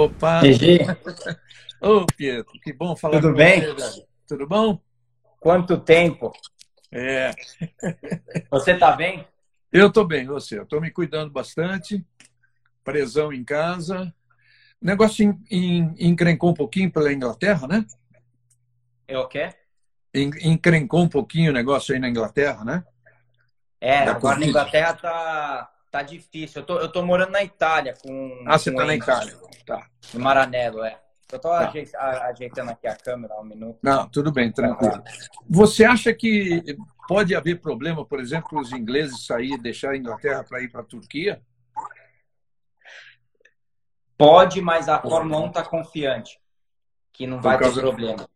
Opa! GG. Ô, Pietro, que bom falar Tudo com bem? você, velho. Tudo bom? Quanto tempo? É, Você tá bem? eu tô bem, você. Eu tô me cuidando bastante, presão em casa. O negócio en- en- encrencou um pouquinho pela Inglaterra, né? É o quê? En- Encrencou um pouquinho o negócio aí na Inglaterra, né? É, Da agora na. Inglaterra tá, tá difícil. Eu tô, eu tô morando na Itália com. Ah, você com tá na Itália. Tá. No Maranello, é. Eu tô Tá. ajeitando aqui a câmera um minuto. Não, tudo bem, tranquilo. Você acha que pode haver problema, por exemplo, os ingleses sair, deixar a Inglaterra para ir para a Turquia? Pode, mas a Fórmula 1 tá confiante que não Por vai ter problema.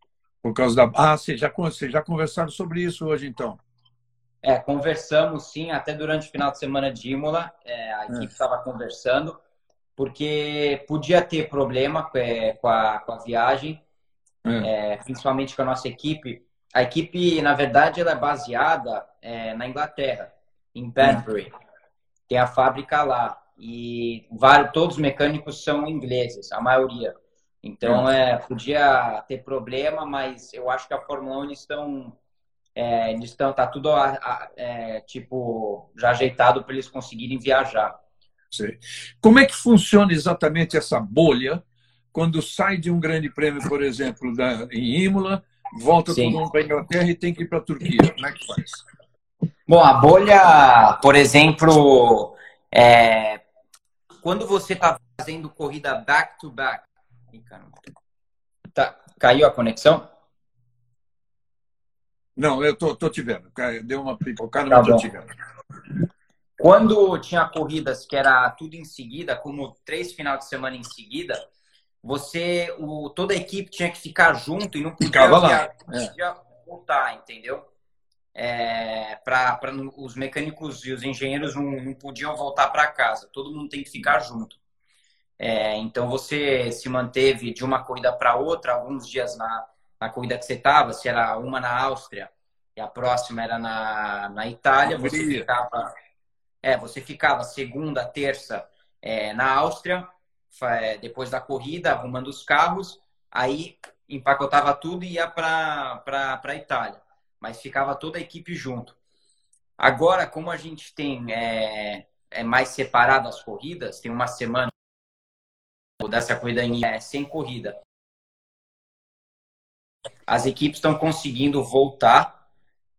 Por causa da. Ah, vocês já, vocês já conversaram sobre isso hoje, então. É, conversamos sim, até durante o final de semana de Imola, é, a equipe estava conversando, porque podia ter problema é, com, a, com a viagem, É. é, principalmente com a nossa equipe. A equipe, na verdade, ela é baseada é, na Inglaterra, em Banbury. Tem a fábrica lá. E vários, todos os mecânicos são ingleses, a maioria. Então, é, podia ter problema, mas eu acho que a Fórmula 1 eles estão é, estão, tá tudo a- a- é, tipo já ajeitado para eles conseguirem viajar. Sei. Como é que funciona exatamente essa bolha quando sai de um grande prêmio, por exemplo, da, em Imola, volta para a Inglaterra e tem que ir para a Turquia? Como é que faz? Bom, a bolha, por exemplo, é, quando você está fazendo corrida back to back. Tá, caiu a conexão? Não, eu tô, tô te vendo. Deu uma pipocada, Tá mas tô bom. te vendo. Quando tinha corridas que era tudo em seguida, como três final de semana em seguida, você, o, toda a equipe tinha que ficar junto e não podia, Ficava lá, é. podia voltar, entendeu? É, não- os mecânicos e os engenheiros não, não podiam voltar para casa, todo mundo tem que ficar junto. É, então você se manteve de uma corrida para outra, alguns dias na, na corrida que você estava, se era uma na Áustria e a próxima era na, na Itália, você ficava, é, você ficava segunda, terça é, na Áustria, é, depois da corrida, arrumando os carros, aí empacotava tudo e ia para a Itália. Mas ficava toda a equipe junto. Agora, como a gente tem é, é mais separado as corridas, tem uma semana dessa corrida em, é, sem corrida. As equipes estão conseguindo voltar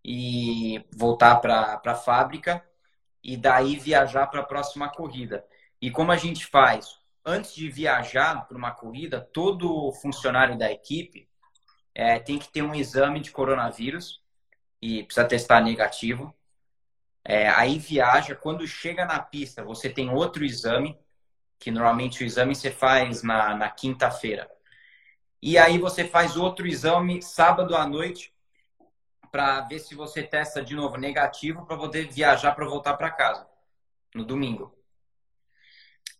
e voltar para a fábrica e daí viajar para a próxima corrida. E como a gente faz? Antes de viajar para uma corrida, todo funcionário da equipe é, tem que ter um exame de coronavírus e precisa testar negativo. É, aí viaja, quando chega na pista, você tem outro exame, que normalmente o exame você faz na, na quinta-feira. E aí você faz outro exame sábado à noite para ver se você testa de novo negativo para poder viajar para voltar para casa no domingo.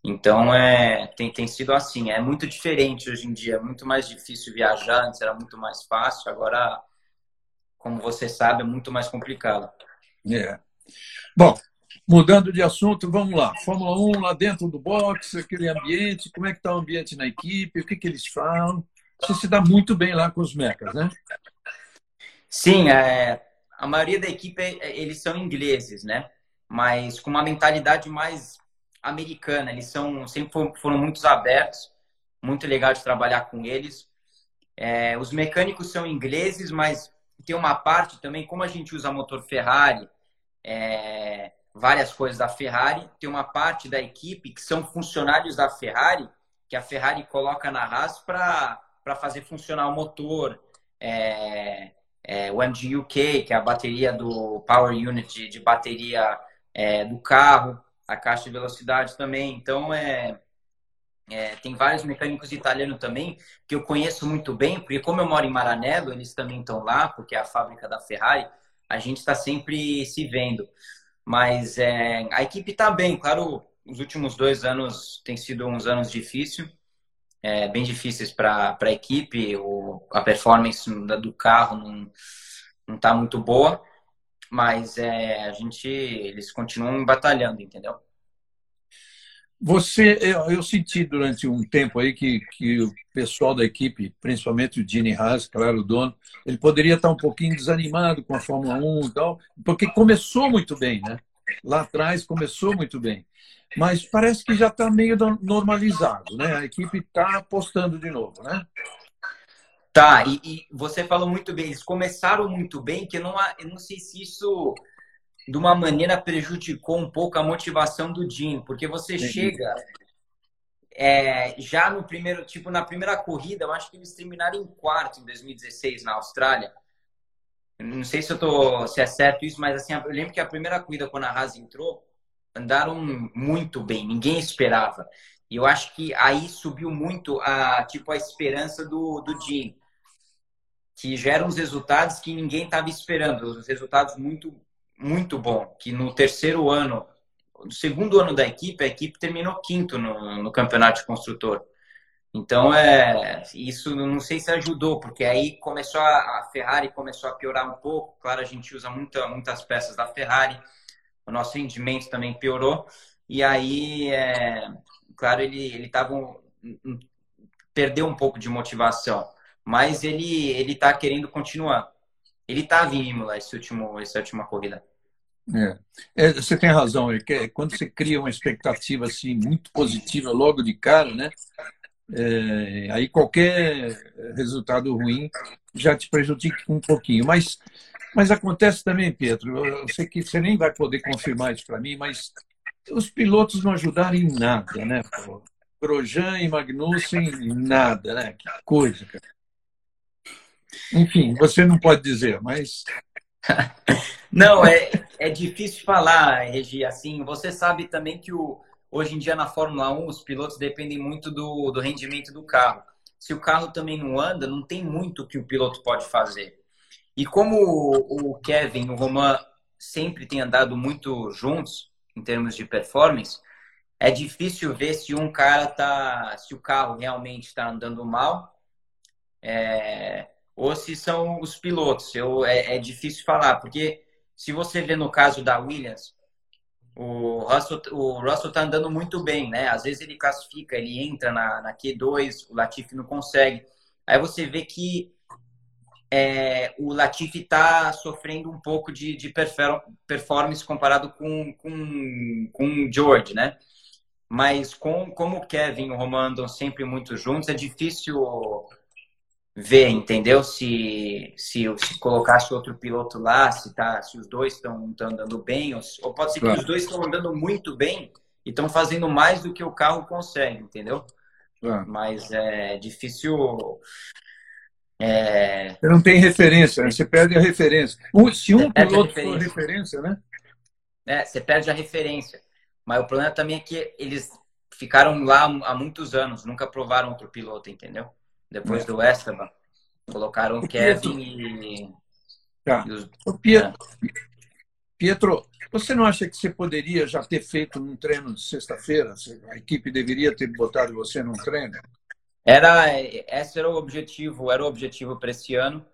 Então é tem, tem sido assim, é muito diferente hoje em dia, é muito mais difícil viajar, antes era muito mais fácil, agora, como você sabe, é muito mais complicado. É. Bom, mudando de assunto, vamos lá. Fórmula 1 lá dentro do box, aquele ambiente, como é que está o ambiente na equipe, o que, que eles falam? Você se dá muito bem lá com os mecas, né? Sim, é, a maioria da equipe é- eles são ingleses, né? Mas com uma mentalidade mais americana. Eles são sempre foram, foram muito abertos, muito legal de trabalhar com eles. É, os mecânicos são ingleses, mas tem uma parte também, como a gente usa motor Ferrari, é, várias coisas da Ferrari, tem uma parte da equipe que são funcionários da Ferrari, que a Ferrari coloca na Haas para fazer funcionar o motor. É, é, o MGUK, que é a bateria do Power Unit de, de bateria é, do carro, a caixa de velocidade também. Então, é, é, tem vários mecânicos italianos também que eu conheço muito bem, porque como eu moro em Maranello, eles também estão lá, porque é a fábrica da Ferrari, a gente está sempre se vendo. Mas é, a equipe está bem, claro, os últimos dois anos têm sido uns anos difíceis, é, bem difíceis para a equipe, o, a performance do carro não está muito boa, mas é, a gente eles continuam batalhando, entendeu? Você, eu, eu, senti durante um tempo aí que, que o pessoal da equipe, principalmente o Gene Haas, claro, o dono, ele poderia estar um pouquinho desanimado com a Fórmula 1 e tal, porque começou muito bem, né? Lá atrás começou muito bem. Mas parece que já está meio normalizado, né? A equipe está apostando de novo, né? Tá, e, e, você falou muito bem, eles começaram muito bem, que eu não, eu não sei se isso de uma maneira prejudicou um pouco a motivação do Jim, porque você chega é, já no primeiro, tipo, na primeira corrida, eu acho que eles terminaram em quarto em 2016 na Austrália. Não sei se eu tô, se é certo isso, mas assim, eu lembro que a primeira corrida quando a Haas entrou, andaram muito bem, ninguém esperava. E eu acho que aí subiu muito a tipo a esperança do do Jim que geram os resultados que ninguém estava esperando, os resultados muito, muito bom. Que no terceiro ano, no segundo ano da equipe, a equipe terminou quinto no, no campeonato de construtor. Então, é, isso não sei se ajudou, porque aí começou a, a Ferrari começou a piorar um pouco. Claro, a gente usa muita, muitas peças da Ferrari, o nosso rendimento também piorou. E aí, é, claro, ele ele tava perdeu um pouco de motivação mas ele ele está querendo continuar. Ele estava em Imola esse último, essa última corrida. É. É, você tem razão, é quando você cria uma expectativa assim muito positiva logo de cara, né? É, aí qualquer resultado ruim já te prejudica um pouquinho. Mas, mas acontece também, Pedro, eu sei que você nem vai poder confirmar isso para mim, mas os pilotos não ajudaram em nada, né? Grosjean e Magnussen, nada, né? Que coisa, cara. Enfim, você não pode dizer, mas. não, é, é difícil falar, Regi. Assim, você sabe também que o, hoje em dia na Fórmula 1 os pilotos dependem muito do, do rendimento do carro. Se o carro também não anda, não tem muito que o piloto pode fazer. E como o, o Kevin o Roman sempre têm andado muito juntos em termos de performance, é difícil ver se um cara tá, se o carro realmente está andando mal. É, ou se são os pilotos. Eu, é, é difícil falar, porque se você vê no caso da Williams, o Russell, o Russell tá andando muito bem, né? Às vezes ele classifica, ele entra na, na Q2, o Latifi não consegue. Aí você vê que é, o Latifi está sofrendo um pouco de, de performance comparado com, com, com o George, né? Mas com, como o Kevin e o Roman andam sempre muito juntos, é difícil ver, entendeu? Se, se, se colocasse outro piloto lá, se, tá, se os dois estão andando bem, ou, ou, pode ser que claro. os dois estão andando muito bem e estão fazendo mais do que o carro consegue, entendeu? Claro. Mas é difícil. É... Você não tem referência, né? você perde a referência. Se um piloto referência. for referência, né? É, você perde a referência. Mas o problema também é que eles ficaram lá há muitos anos, nunca provaram outro piloto, entendeu? Depois é. do Esteban. Colocaram o Kevin e. Tá. e os... Pietro, é. Pietro, você não acha que você poderia já ter feito um treino de sexta-feira? A equipe deveria ter botado você num treino? Era, esse era o objetivo, era o objetivo para esse ano.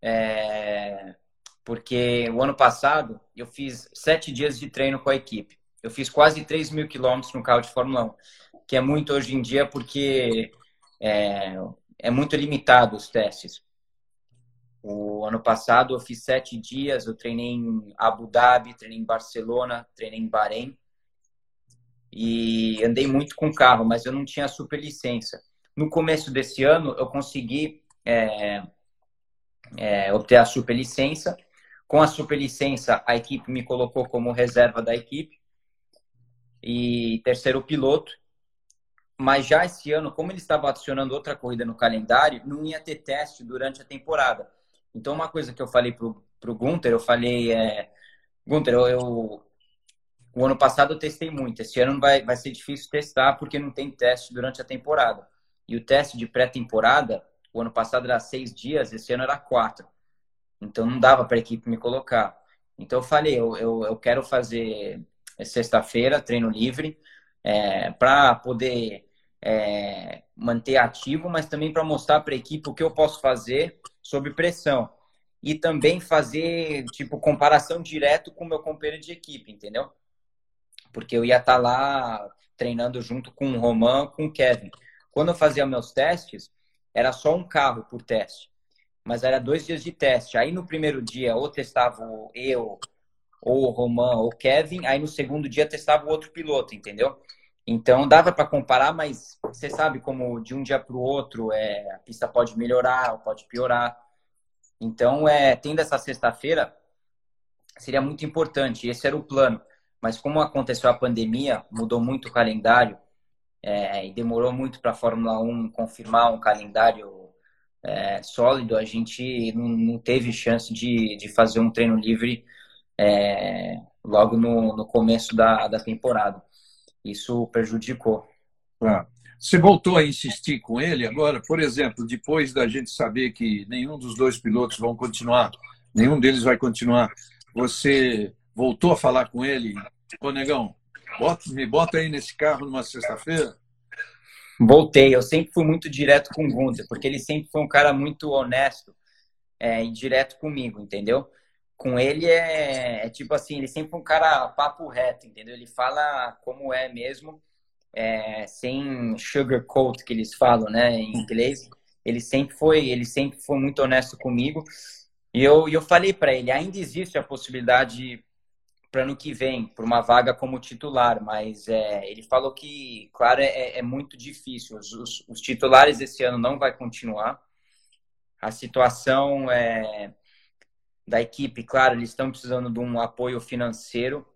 É, porque o ano passado eu fiz sete dias de treino com a equipe. Eu fiz quase 3 mil quilômetros no carro de Fórmula 1, que é muito hoje em dia porque é, é muito limitado os testes. O ano passado eu fiz sete dias, eu treinei em Abu Dhabi, treinei em Barcelona, treinei em Bahrein e andei muito com carro, mas eu não tinha super licença. No começo desse ano eu consegui é, é, obter a super licença. Com a super licença a equipe me colocou como reserva da equipe e terceiro piloto mas já esse ano, como ele estava adicionando outra corrida no calendário, não ia ter teste durante a temporada. Então, uma coisa que eu falei pro, pro Gunter, eu falei, é, Gunter, eu, eu, o ano passado eu testei muito, esse ano vai, vai ser difícil testar porque não tem teste durante a temporada. E o teste de pré-temporada, o ano passado era seis dias, esse ano era quatro. Então, não dava para a equipe me colocar. Então, eu falei, eu, eu, eu quero fazer sexta-feira, treino livre, é, para poder é, manter ativo, mas também para mostrar para a equipe o que eu posso fazer sob pressão. E também fazer, tipo, comparação direto com o meu companheiro de equipe, entendeu? porque eu ia estar tá lá treinando junto com o Roman, com o Kevin. Quando eu fazia meus testes, era só um carro por teste, mas era dois dias de teste. Aí no primeiro dia, ou testava eu, ou o Roman, ou o Kevin, aí no segundo dia testava o outro piloto, entendeu? Então dava para comparar, mas você sabe como de um dia para o outro é, a pista pode melhorar ou pode piorar. Então, é, tendo essa sexta-feira, seria muito importante. Esse era o plano. Mas como aconteceu a pandemia, mudou muito o calendário é, e demorou muito para a Fórmula 1 confirmar um calendário é, sólido, a gente não, não, teve chance de, de fazer um treino livre é, logo no, no começo da, da temporada isso prejudicou. Ah. Você voltou a insistir com ele agora, por exemplo, depois da gente saber que nenhum dos dois pilotos vão continuar, nenhum deles vai continuar, você voltou a falar com ele, ô negão, bota, me bota aí nesse carro numa sexta-feira? Voltei, eu sempre fui muito direto com o Gunther, porque ele sempre foi um cara muito honesto é, e direto comigo, entendeu? Com ele é, é, tipo assim, ele sempre é um cara papo reto, entendeu? Ele fala como é mesmo, é, sem sugarcoat que eles falam, né, em inglês. Ele sempre foi, ele sempre foi muito honesto comigo. E eu, eu falei para ele, ainda existe a possibilidade para ano que vem, por uma vaga como titular, mas é, ele falou que, claro, é, é muito difícil. Os, os, os titulares esse ano não vai continuar. A situação é da equipe, claro, eles estão precisando de um apoio financeiro.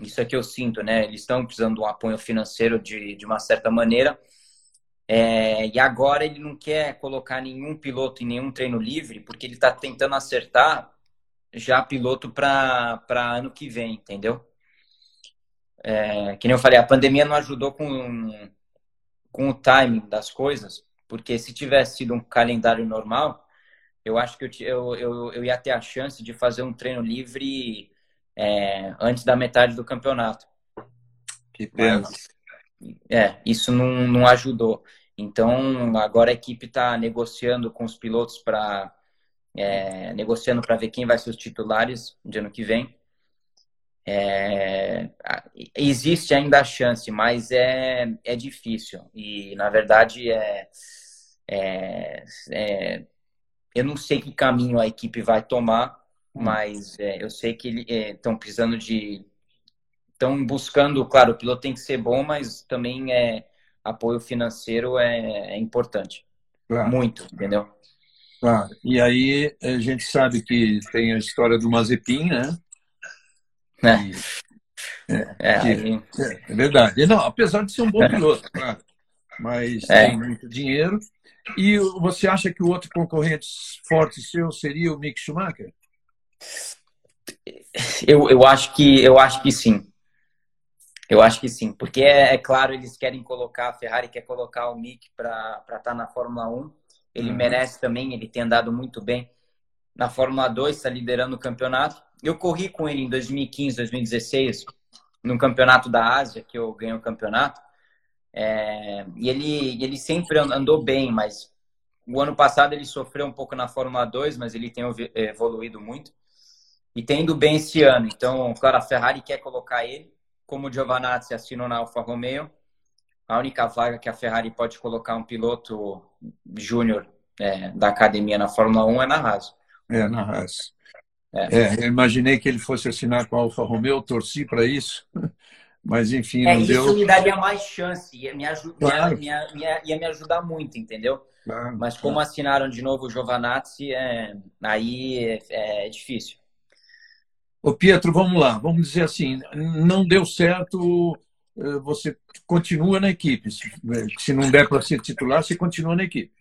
Isso é que eu sinto, né? Eles estão precisando de um apoio financeiro de, de uma certa maneira. É, e agora ele não quer colocar nenhum piloto em nenhum treino livre, porque ele está tentando acertar já piloto para ano que vem, entendeu? É, que nem eu falei, a pandemia não ajudou com, com o timing das coisas, porque se tivesse sido um calendário normal, eu acho que eu, eu, eu, ia ter a chance de fazer um treino livre é, antes da metade do campeonato. Que pena. Mas, é, isso não, não ajudou. Então, agora a equipe está negociando com os pilotos para. É, negociando para ver quem vai ser os titulares de ano que vem. É, existe ainda a chance, mas é, é difícil. E, na verdade, é, é, é eu não sei que caminho a equipe vai tomar, hum. mas é, eu sei que estão é, precisando de. Estão buscando, claro, o piloto tem que ser bom, mas também é apoio financeiro é, é importante. Claro. Muito, entendeu? Claro. E aí a gente sabe que tem a história do Mazepin, né? É. É, é, aí... é, verdade. Não, apesar de ser um bom piloto, claro. Mas tem muito dinheiro e você acha que o outro concorrente forte seu seria o Mick Schumacher? Eu, eu acho que eu acho que sim. Eu acho que sim, porque é, é claro eles querem colocar a Ferrari quer colocar o Mick para estar tá na Fórmula 1. Ele uhum. merece também, ele tem andado muito bem na Fórmula 2, está liderando o campeonato. Eu corri com ele em 2015, 2016, no campeonato da Ásia, que eu ganhei o campeonato. É, e ele, ele sempre andou bem, mas o ano passado ele sofreu um pouco na Fórmula 2, mas ele tem evoluído muito. E tem indo bem esse ano. Então, claro, a Ferrari quer colocar ele, como o Giovanazzi assinou na Alfa Romeo. A única vaga que a Ferrari pode colocar um piloto júnior é, da academia na Fórmula 1 é na Haas. É, na Haas. É. é. eu imaginei que ele fosse assinar com a Alfa Romeo, torci para isso. Mas, enfim, é, isso deu. me daria mais chance, ia me, ajud... claro. ia, ia, ia, me ajudar muito, entendeu? Claro, Mas como claro. assinaram de novo o Giovanazzi, é... aí é, é difícil. Ô Pietro, vamos lá. Vamos dizer assim, não deu certo, eh, você continua na equipe. Se não der para ser titular, você continua na equipe.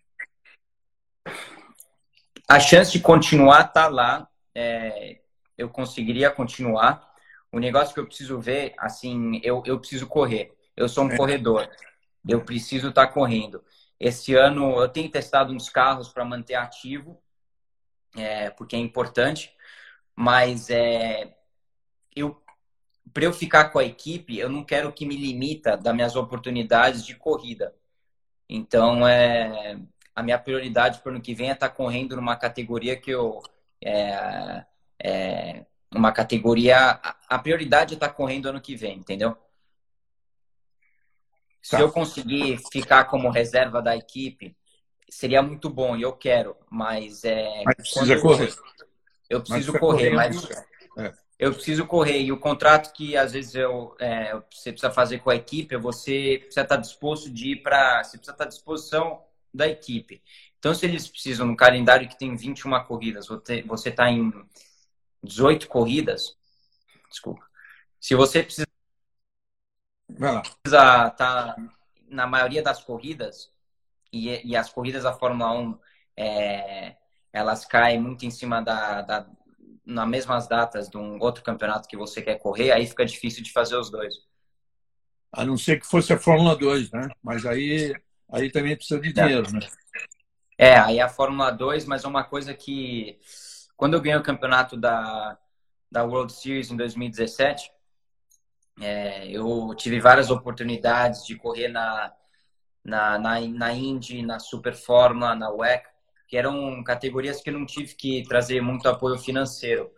A chance de continuar está lá. É... eu conseguiria continuar o negócio que eu preciso ver, assim, eu, eu preciso correr. Eu sou um é. corredor. Eu preciso estar tá correndo. Esse ano eu tenho testado uns carros para manter ativo, é, porque é importante. Mas é, eu, para eu ficar com a equipe, eu não quero que me limita das minhas oportunidades de corrida. Então, é, a minha prioridade para o ano que vem é estar tá correndo numa categoria que eu é, é, uma categoria. A prioridade é estar tá correndo ano que vem, entendeu? Se tá. eu conseguir ficar como reserva da equipe, seria muito bom e eu quero, mas é. Mas precisa correr. Eu preciso mas correr, mas. É. Eu preciso correr. E o contrato que às vezes eu, é, você precisa fazer com a equipe, você precisa estar disposto de ir para. Você precisa estar à disposição da equipe. Então, se eles precisam, no calendário que tem 21 corridas, você está em 18 corridas, desculpa. Se você precisa estar tá na maioria das corridas, e, e, as corridas da Fórmula 1, é, elas caem muito em cima da, da, nas mesmas datas de um outro campeonato que você quer correr, aí fica difícil de fazer os dois. A não ser que fosse a Fórmula 2, né? Mas aí, aí também precisa de dinheiro, né? É, aí a Fórmula 2, mas é uma coisa que quando eu ganhei o campeonato da, da World Series em 2017, é, eu tive várias oportunidades de correr na, na, na, na Indy, na Super Fórmula, na WEC, que eram categorias que eu não tive que trazer muito apoio financeiro.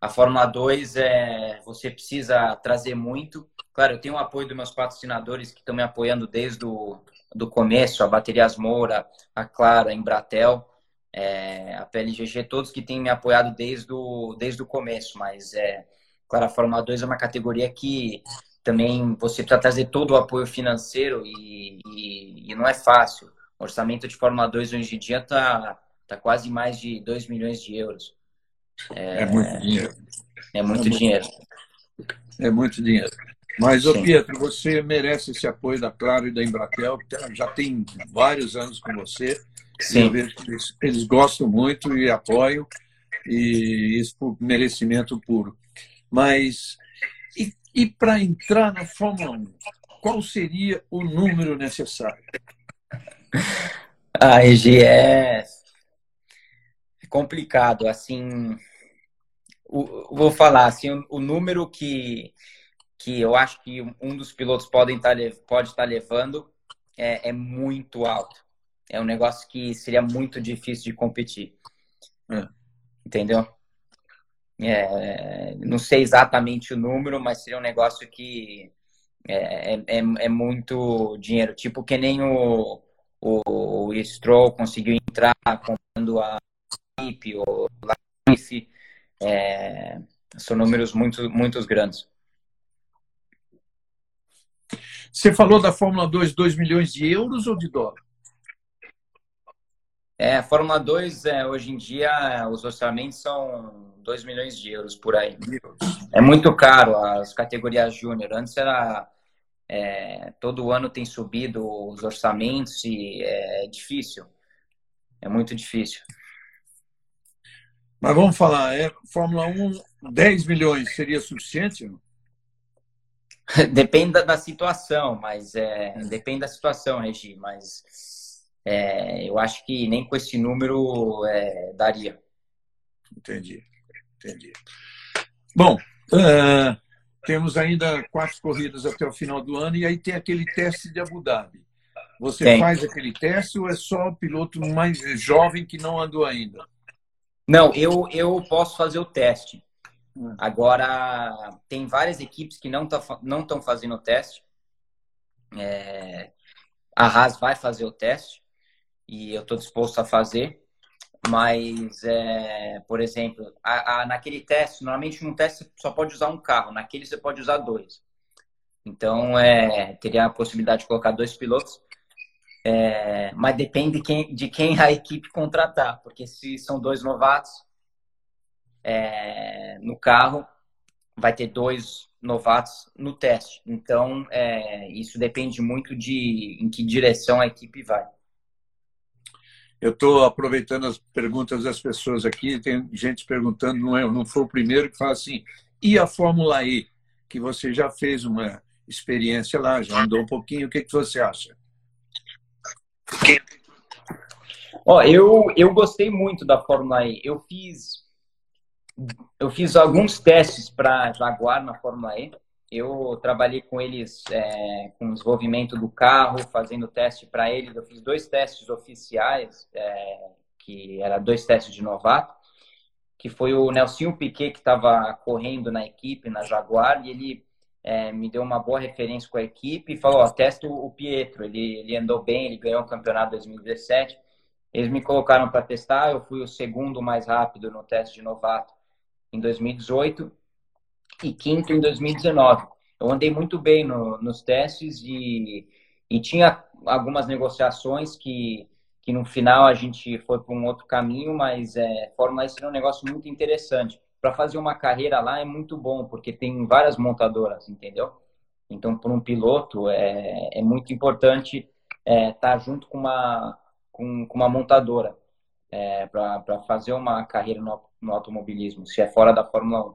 A Fórmula 2, é, você precisa trazer muito. Claro, eu tenho o apoio dos meus patrocinadores que estão me apoiando desde o do começo, a Baterias Moura, a Clara, a Embratel, é, a PLGG, todos que têm me apoiado desde o, desde o começo, mas é, claro, a Fórmula 2 é uma categoria que também você precisa trazer todo o apoio financeiro e, e, e não é fácil. O orçamento de Fórmula 2 hoje em dia está tá quase mais de 2 milhões de euros. É, é muito dinheiro. É muito é dinheiro. é muito dinheiro. Mas, ô Pietro, você merece esse apoio da Claro e da Embratel, que já tem vários anos com você. Sim. Eles, eles, gostam muito e apoiam, e isso por merecimento puro. Mas, e, e para entrar na Fórmula 1, qual seria o número necessário? A ah, EG é complicado, assim, o, vou falar assim, o, o número que que eu acho que um dos pilotos podem estar, tá pode estar tá levando é, é muito alto. É um negócio que seria muito difícil de competir. É. Entendeu? É, não sei exatamente o número, mas seria um negócio que é, é, é, muito dinheiro. Tipo que nem o, o, o Stroll conseguiu entrar comprando a equipe, o Latifi. É, são números muito, muito grandes. Você falou da Fórmula 2, 2 milhões de euros ou de dólar? É, a Fórmula 2, é, hoje em dia, os orçamentos são 2 milhões de euros por aí. É muito caro as categorias júnior. Antes era. É, todo ano tem subido os orçamentos e é difícil. É muito difícil. Mas vamos falar, é, Fórmula 1, 10 milhões seria suficiente? depende da situação, mas é, depende da situação, Regi, mas é, eu acho que nem com esse número é, daria. Entendi, entendi. Bom, uh, temos ainda quatro corridas até o final do ano e aí tem aquele teste de Abu Dhabi. Você tem. faz aquele teste ou é só o piloto mais jovem que não andou ainda? Não, eu, eu posso fazer o teste. Agora, tem várias equipes que não estão não fazendo o teste. É, a Haas vai fazer o teste e eu estou disposto a fazer. Mas, é, por exemplo, a, a, naquele teste, normalmente num teste só pode usar um carro, naquele você pode usar dois. Então, é, teria a possibilidade de colocar dois pilotos. É, mas depende de quem, de quem a equipe contratar, porque se são dois novatos, é, no carro, vai ter dois novatos no teste. Então, é, isso depende muito de em que direção a equipe vai. Eu estou aproveitando as perguntas das pessoas aqui. Tem gente perguntando, não, é, não foi o primeiro que fala assim: e a Fórmula E, que você já fez uma experiência lá, já andou um pouquinho, o que, que você acha? Ó, eu, eu gostei muito da Fórmula E. Eu fiz eu fiz alguns testes para Jaguar na Fórmula E. Eu trabalhei com eles é, com o desenvolvimento do carro, fazendo teste para eles. Eu fiz dois testes oficiais, é, que era dois testes de novato, que foi o Nelson Piquet que estava correndo na equipe, na Jaguar, e ele é, me deu uma boa referência com a equipe e falou, testa o Pietro, ele, ele andou bem, ele ganhou o campeonato 2017. Eles me colocaram para testar, eu fui o segundo mais rápido no teste de novato em 2018 e quinto em 2019. Eu andei muito bem no, nos testes e, e tinha algumas negociações que, que no final a gente foi para um outro caminho, mas é, Fórmula E é um negócio muito interessante para fazer uma carreira lá é muito bom, porque tem várias montadoras, entendeu? Então, para um piloto, é, é muito importante estar é, tá junto com uma, com, com uma montadora é, para fazer uma carreira no, no, automobilismo, se é fora da Fórmula 1.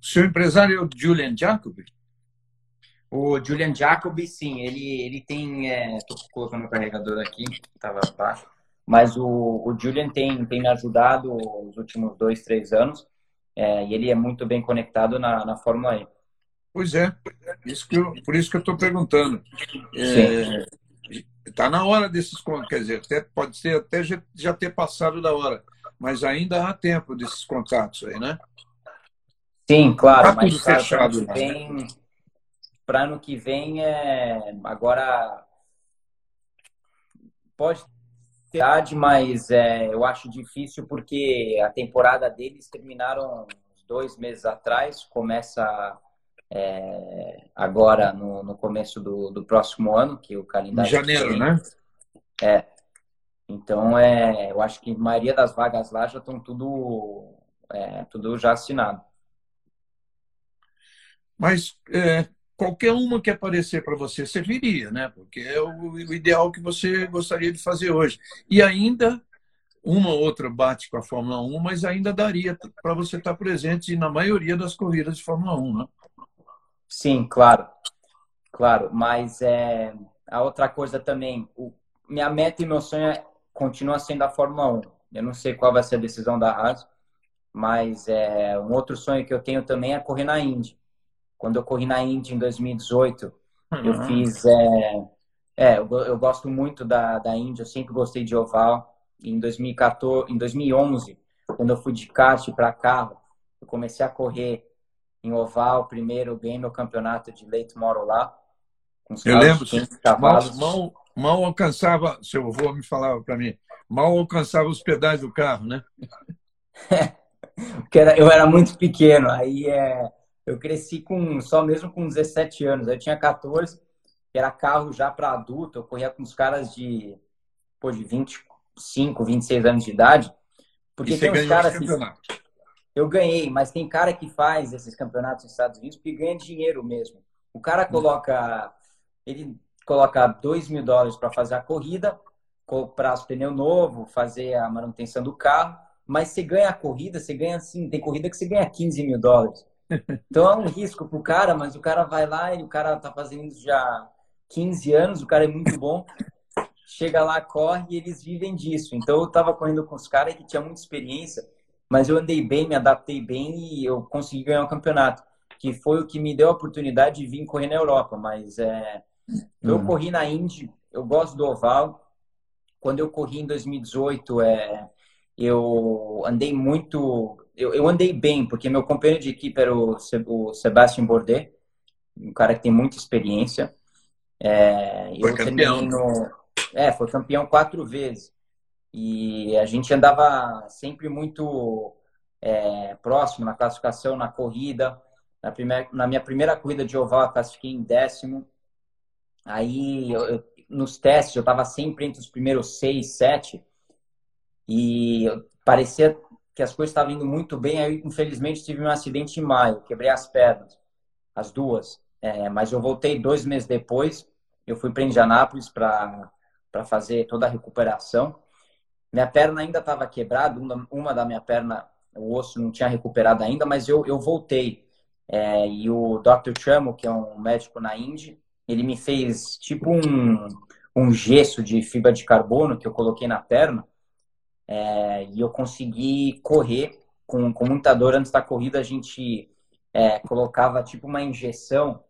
Seu empresário é o Julian Jacobi? O Julian Jacobi, sim, ele, ele tem. Estou é, colocando o carregador aqui, estava baixo. Mas o, o Julian tem, tem me ajudado os últimos dois, três anos. É, e ele é muito bem conectado na, na Fórmula E. Pois é, isso que eu, por isso que eu estou perguntando. Está é, na hora desses quer dizer, até, pode ser até já, já ter passado da hora, mas ainda há tempo desses contatos aí, né? Sim, claro, tá mas para ano que vem, para ano que vem é agora pode idade, mas é, eu acho difícil porque a temporada deles terminaram dois meses atrás, começa é, agora no, no começo do, do, próximo ano, que o calendário. Em janeiro, né? É. Então, é, eu acho que a maioria das vagas lá já estão tudo, é, tudo já assinado. Mas é, qualquer uma que aparecer para você serviria, né? Porque é o, o, ideal que você gostaria de fazer hoje. E ainda uma ou outra bate com a Fórmula 1, mas ainda daria para você estar presente na maioria das corridas de Fórmula 1, né? Sim, claro. Claro, mas é, a outra coisa também, o, minha meta e meu sonho é, continua sendo a Fórmula 1. Eu não sei qual vai ser a decisão da Haas, mas é, um outro sonho que eu tenho também é correr na Indy. Quando eu corri na Indy em 2018, uhum. eu fiz. É, é eu, eu, gosto muito da, da Indy, eu sempre gostei de oval. Em 2014, em 2011, quando eu fui de kart para carro, eu comecei a correr em oval. Primeiro, ganhei meu campeonato de late model lá. eu lembro, mal, mal, mal alcançava, seu avô me falava para mim, mal alcançava os pedais do carro, né? Porque eu era muito pequeno, aí é, eu cresci com só mesmo com 17 anos. Eu tinha 14, que era carro já para adulto. Eu corria com os caras de, pô, de 25, 26 anos de idade. Porque e tem uns caras eu ganhei, mas tem cara que faz esses campeonatos nos Estados Unidos porque ganha dinheiro mesmo. O cara coloca, ele coloca 2 mil dólares para fazer a corrida, comprar o pneu novo, fazer a manutenção do carro, mas você ganha a corrida, você ganha assim, tem corrida que você ganha 15 mil dólares. Então é um risco pro cara, mas o cara vai lá e o cara tá fazendo já 15 anos, o cara é muito bom. Chega lá, corre e eles vivem disso. Então eu tava correndo com os caras que tinham muita experiência, mas eu andei bem, me adaptei bem e eu consegui ganhar o um campeonato, que foi o que me deu a oportunidade de vir correr na Europa. Mas é, eu uhum. corri na Indy, eu gosto do oval. Quando eu corri em 2018, é, eu andei muito eu, eu andei bem, porque meu companheiro de equipe era o, o Sebastian Bourdais, um cara que tem muita experiência. É, foi campeão. No, é, foi campeão quatro vezes. E a gente andava sempre muito é, próximo na classificação, na corrida. Na, primeira, na minha primeira corrida de oval, eu classifiquei em décimo. Aí, eu, eu, nos testes, eu estava sempre entre os primeiros seis, sete. E parecia que as coisas estavam indo muito bem. Aí, infelizmente, tive um acidente em maio, quebrei as pernas, as duas. É, mas eu voltei dois meses depois. Eu fui para Indianápolis para fazer toda a recuperação. Minha perna ainda estava quebrada, uma, uma da minha perna, o osso não tinha recuperado ainda, mas eu, eu voltei. É, e o Dr. Chamo, que é um médico na Indy, ele me fez tipo um, um gesso de fibra de carbono que eu coloquei na perna é, e eu consegui correr com, com muita dor. Antes da corrida, a gente é, colocava tipo uma injeção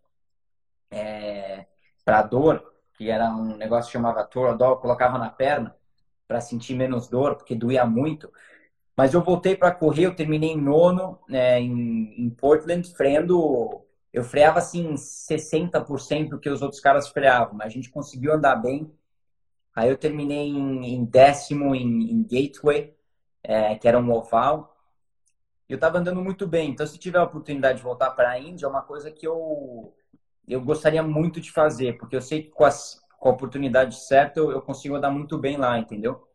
é, para dor, que era um negócio que chamava Toradol, colocava na perna para sentir menos dor, porque doía muito. Mas eu voltei para correr, eu terminei em nono né, em, em Portland, freando. Eu freava assim 60% do que os outros caras freavam, mas a gente conseguiu andar bem. Aí eu terminei em, em décimo em, em Gateway, é, que era um oval. Eu estava andando muito bem. Então, se tiver a oportunidade de voltar para a Índia, é uma coisa que eu, eu gostaria muito de fazer, porque eu sei que com, as, com a oportunidade certa eu, eu consigo andar muito bem lá, entendeu?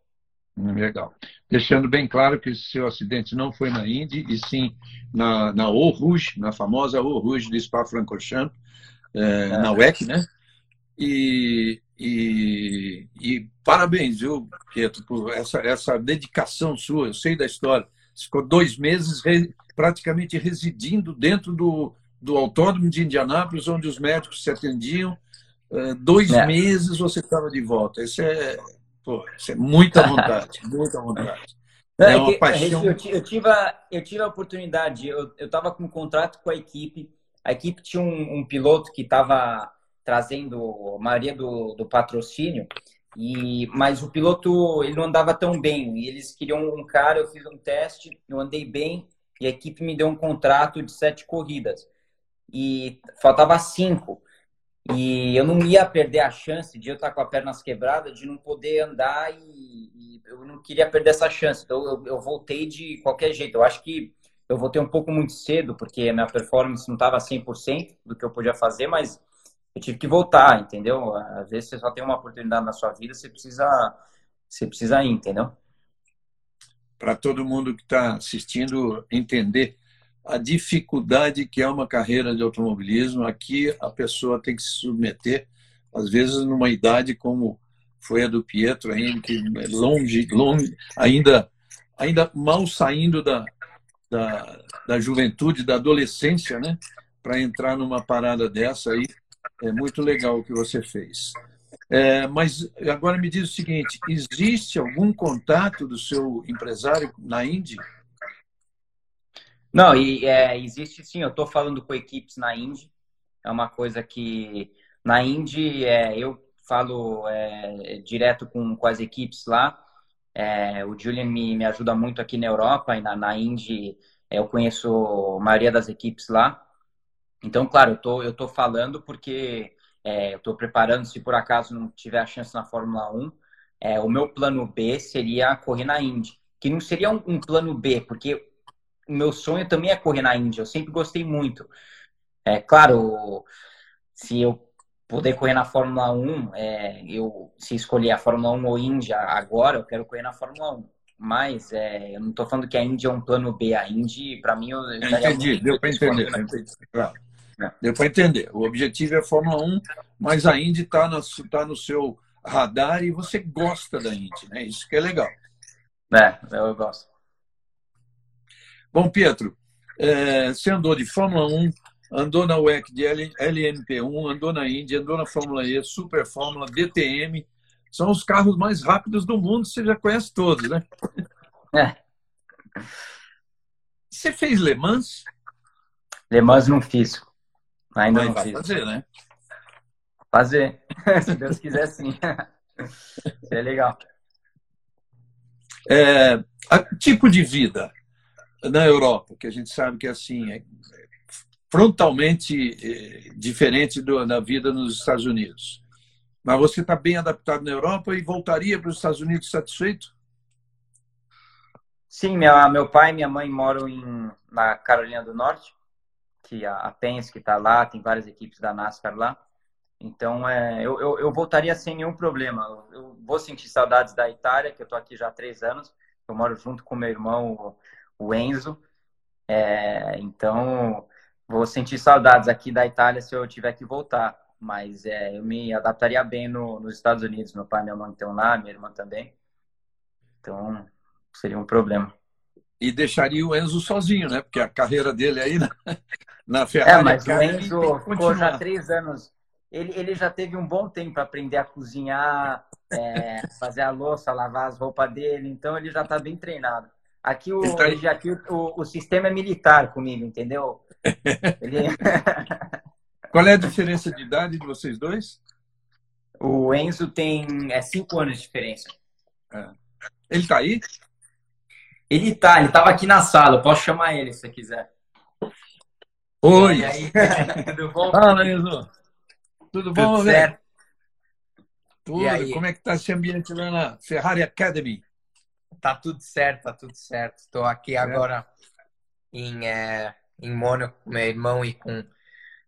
Legal. Deixando bem claro que esse seu acidente não foi na Indy, e sim na, na Eau Rouge, na famosa Eau Rouge de Spa-Francorchamps, é, na WEC, né? E, e, e, parabéns, viu, Pietro, por essa, essa dedicação sua. Eu sei da história. Você ficou dois meses re, praticamente residindo dentro do, do autódromo de Indianápolis, onde os médicos se atendiam. Uh, dois é. meses você estava de volta. Isso é, Pô, isso é muita vontade, muita vontade. Não, é uma que, paixão. Eu, eu, tive a, eu tive a oportunidade, eu estava com um contrato com a equipe, a equipe tinha um, um piloto que estava trazendo a maioria do, do patrocínio, e, mas o piloto ele não andava tão bem, e eles queriam um cara, eu fiz um teste, eu andei bem, e a equipe me deu um contrato de sete corridas. E faltava cinco. E eu não ia perder a chance de eu estar com as pernas quebradas, de não poder andar e, e eu não queria perder essa chance. Então eu, eu, voltei de qualquer jeito. Eu acho que eu voltei um pouco muito cedo, porque minha performance não estava 100% do que eu podia fazer, mas eu tive que voltar, entendeu? Às vezes você só tem uma oportunidade na sua vida, você precisa, você precisa ir, entendeu? Para todo mundo que está assistindo entender, a dificuldade que é uma carreira de automobilismo. Aqui a pessoa tem que se submeter, às vezes numa idade como foi a do Pietro, ainda que é longe, longe, ainda, ainda mal saindo da, da, da juventude, da adolescência, né? Para entrar numa parada dessa aí, é muito legal o que você fez. É, mas agora me diz o seguinte: existe algum contato do seu empresário na Indy? Não, e é, existe sim, eu estou falando com equipes na Indy, é uma coisa que na Indy é, eu falo é, direto com, com as equipes lá, é, o Julian me, me ajuda muito aqui na Europa e na, na Indy é, eu conheço a maioria das equipes lá, então, claro, eu tô, eu tô falando porque é, eu estou preparando, se por acaso não tiver a chance na Fórmula 1, é, o meu plano B seria correr na Indy, que não seria um, um plano B, porque o meu sonho também é correr na Índia. Eu sempre gostei muito. É claro, se eu poder correr na Fórmula 1, é, eu se escolher a Fórmula 1 ou Índia agora, eu quero correr na Fórmula 1. Mas é, eu não estou falando que a Índia é um plano B. A Indy, para mim, eu, eu entendi. Deu para entender. Claro. É. Deu para entender. O objetivo é a Fórmula 1, mas a Indy está no, tá no seu radar e você gosta da Indy, né? Isso que é legal. É, eu gosto. Bom, Pietro, é, você andou de Fórmula 1, andou na WEC de LMP1, andou na Indy, andou na Fórmula E, Super Fórmula, DTM. São os carros mais rápidos do mundo, você já conhece todos, né? É. Você fez Le Mans? Le Mans não fiz. Ainda Mas não vai fiz. fazer, né? Fazer. Se Deus quiser, sim. é legal. É, tipo de vida na Europa, que a gente sabe que é assim, é frontalmente é, diferente do, da vida nos Estados Unidos. Mas você está bem adaptado na Europa e voltaria para os Estados Unidos satisfeito? Sim, minha, meu pai e minha mãe moram em, na Carolina do Norte, que a, a Penske está lá, tem várias equipes da NASCAR lá. Então, é, eu, eu, eu, voltaria sem nenhum problema. Eu, vou sentir saudades da Itália, que eu estou aqui já há três anos. Eu moro junto com meu irmão, o Enzo. É, então, vou sentir saudades aqui da Itália se eu tiver que voltar. Mas é, eu me adaptaria bem no, nos Estados Unidos. Meu pai e minha mãe estão lá, minha irmã também. Então, seria um problema. E deixaria o Enzo sozinho, né? Porque a carreira dele aí na, na Ferrari... É, mas o Enzo ficou já três anos. Ele, ele já teve um bom tempo para aprender a cozinhar, é, fazer a louça, lavar as roupas dele. Então, ele já está bem treinado. Aqui o, tá... aqui o, o, sistema é militar comigo, entendeu? Ele... Qual é a diferença de idade de vocês dois? O Enzo tem é, cinco anos de diferença. É. Ele está aí? Ele tá, ele tava aqui na sala, eu posso chamar ele se você quiser. Oi! E aí, tudo bom? Fala, Enzo. Tudo bom, Tudo certo? Tudo. Como é que tá esse ambiente lá na Ferrari Academy? Tá tudo certo, tá tudo certo. Estou aqui agora em, é, em Mônaco com meu irmão e com,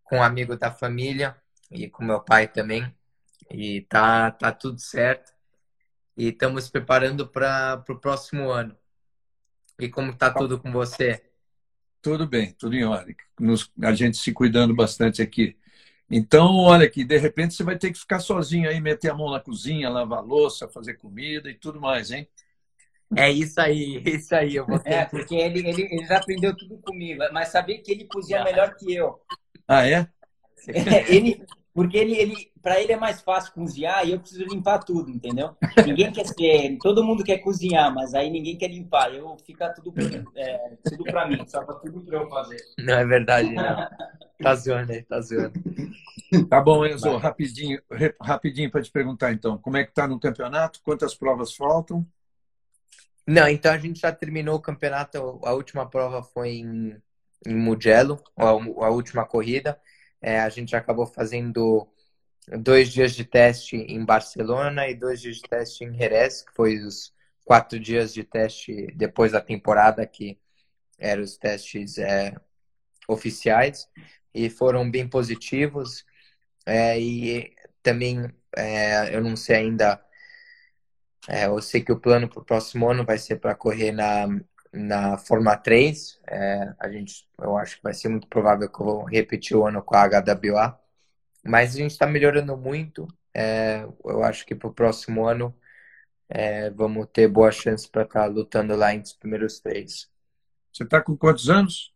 com um amigo da família e com meu pai também. E tá, tá tudo certo. E estamos preparando para o próximo ano. E como está tudo com você? Tudo bem, tudo em ordem. Nos, a gente se cuidando bastante aqui. Então, olha aqui, de repente você vai ter que ficar sozinho aí, meter a mão na cozinha, lavar louça, fazer comida e tudo mais, hein? É isso aí, é isso aí. Eu vou ter... É, porque ele, ele, ele já aprendeu tudo comigo, mas sabia que ele cozinha melhor que eu. Ah, é? é ele, porque ele, ele para ele é mais fácil cozinhar e eu preciso limpar tudo, entendeu? Ninguém quer ser, todo mundo quer cozinhar, mas aí ninguém quer limpar. Eu fica tudo é, tudo para mim, só para tudo para eu fazer. Não é verdade, não. Tá zoando aí, tá zoando. Tá bom, Enzo, Vai. rapidinho, rapidinho para te perguntar então, como é que tá no campeonato? Quantas provas faltam? Não, então a gente já terminou o campeonato, a última prova foi em, em Mugello, a, a última corrida. É, a gente acabou fazendo dois dias de teste em Barcelona e dois dias de teste em Jerez, que foi os quatro dias de teste depois da temporada, que eram os testes é, oficiais, e foram bem positivos. É, e também, é, eu não sei ainda, é, eu sei que o plano para o próximo ano vai ser para correr na na Fórmula 3. É, a gente, eu acho que vai ser muito provável que eu vou repetir o ano com a HWA. Mas a gente está melhorando muito. É, eu acho que para o próximo ano é, vamos ter boa chance para estar tá lutando lá entre os primeiros três. Você está com quantos anos?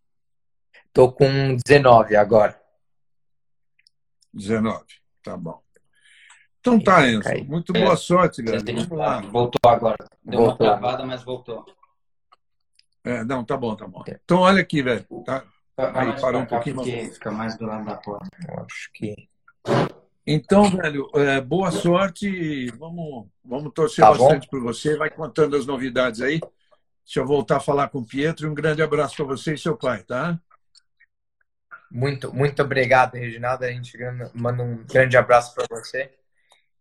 Estou com 19 agora. 19, tá bom. Então tá, Enzo. Muito boa sorte, galera. Voltou agora. Deu voltou. uma travada, mas voltou. É, não, tá bom, tá bom. Então, olha aqui, velho. Tá, aí, parou um pouquinho. Porque fica mais do lado da porta. Eu acho que. Então, velho, é, boa sorte. Vamos, vamos torcer tá bastante por você. Vai contando as novidades aí. Deixa eu voltar a falar com o Pietro. Um grande abraço para você e seu pai, tá? Muito, muito obrigado, Reginaldo. A gente manda um grande abraço para você.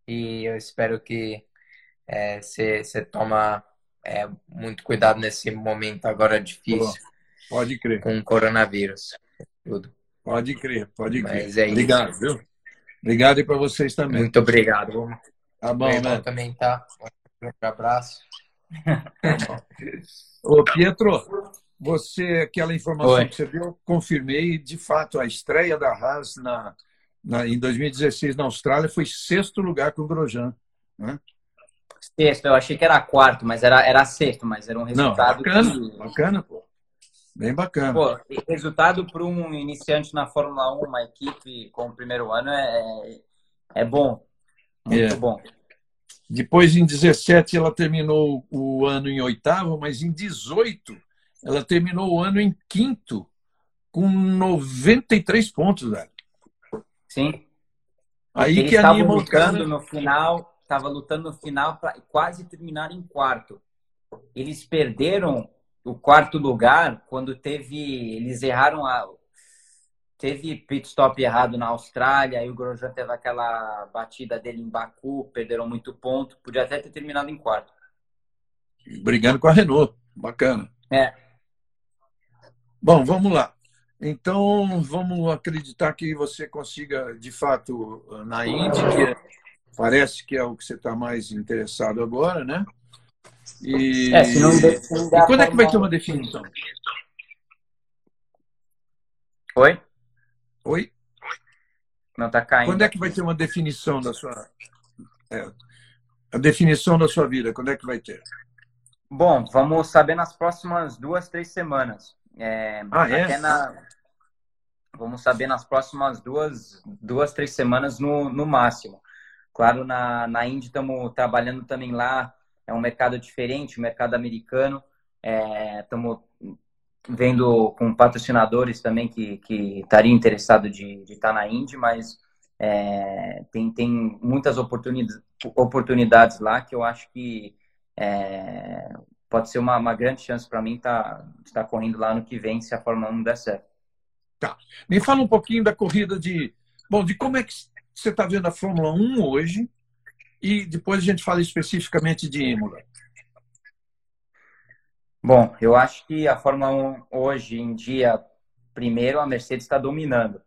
E eu espero que você é, toma é, muito cuidado nesse momento agora difícil. Pode crer. Com o coronavírus. Tudo. Pode crer, pode crer. Mas é obrigado, isso. viu? Obrigado e para vocês também. Muito obrigado. Tá bom, né? também tá. Um abraço. Tá Ô, Pietro, você, aquela informação Oi. que você deu, confirmei, de fato, a estreia da Haas na, na, em 2016 na Austrália foi sexto lugar com o Grosjean. Né? Sexto, eu achei que era quarto, mas era, era sexto, mas era um resultado. Não, bacana, que... bacana, pô. Bem bacana. Pô, resultado para um iniciante na Fórmula 1, uma equipe com o primeiro ano, é, é bom. Muito é. bom. Depois, em 17, ela terminou o ano em oitavo, mas em 18, ela terminou o ano em quinto, com 93 pontos, velho. Sim. Aí Eles que anima o cara. no final, estava lutando no final para quase terminar em quarto. Eles perderam o quarto lugar quando teve. Eles erraram a. Teve pit stop errado na Austrália, aí o Grosjean teve aquela batida dele em Baku, perderam muito ponto, podia até ter terminado em quarto. Brigando com a Renault, bacana. É. Bom, vamos lá. Então, vamos acreditar que você consiga, de fato, na Indy, que é Parece que é o que você está mais interessado agora, né? E, é, se não, se não e quando é que vai ter uma definição? Oi? Oi? Não está caindo. Quando é que vai ter uma definição da sua. É, a definição da sua vida, quando é que vai ter? Bom, vamos saber nas próximas duas, três semanas. É, ah, é? Na... Vamos saber nas próximas duas, duas três semanas no, no máximo. Claro, na, na Indy estamos trabalhando também lá, é um mercado diferente, o mercado americano. Estamos é, vendo com patrocinadores também que, que estariam interessados de, de estar tá na Indy, mas é, tem, tem muitas oportunidades, oportunidades lá que eu acho que é, pode ser uma, uma grande chance para mim estar tá, estar correndo lá no que vem se a Fórmula 1 der certo. Tá. Me fala um pouquinho da corrida de. Bom, de como é que você está vendo a Fórmula 1 hoje e depois a gente fala especificamente de Imola. Bom, eu acho que a Fórmula 1 hoje em dia, primeiro, a Mercedes está dominando.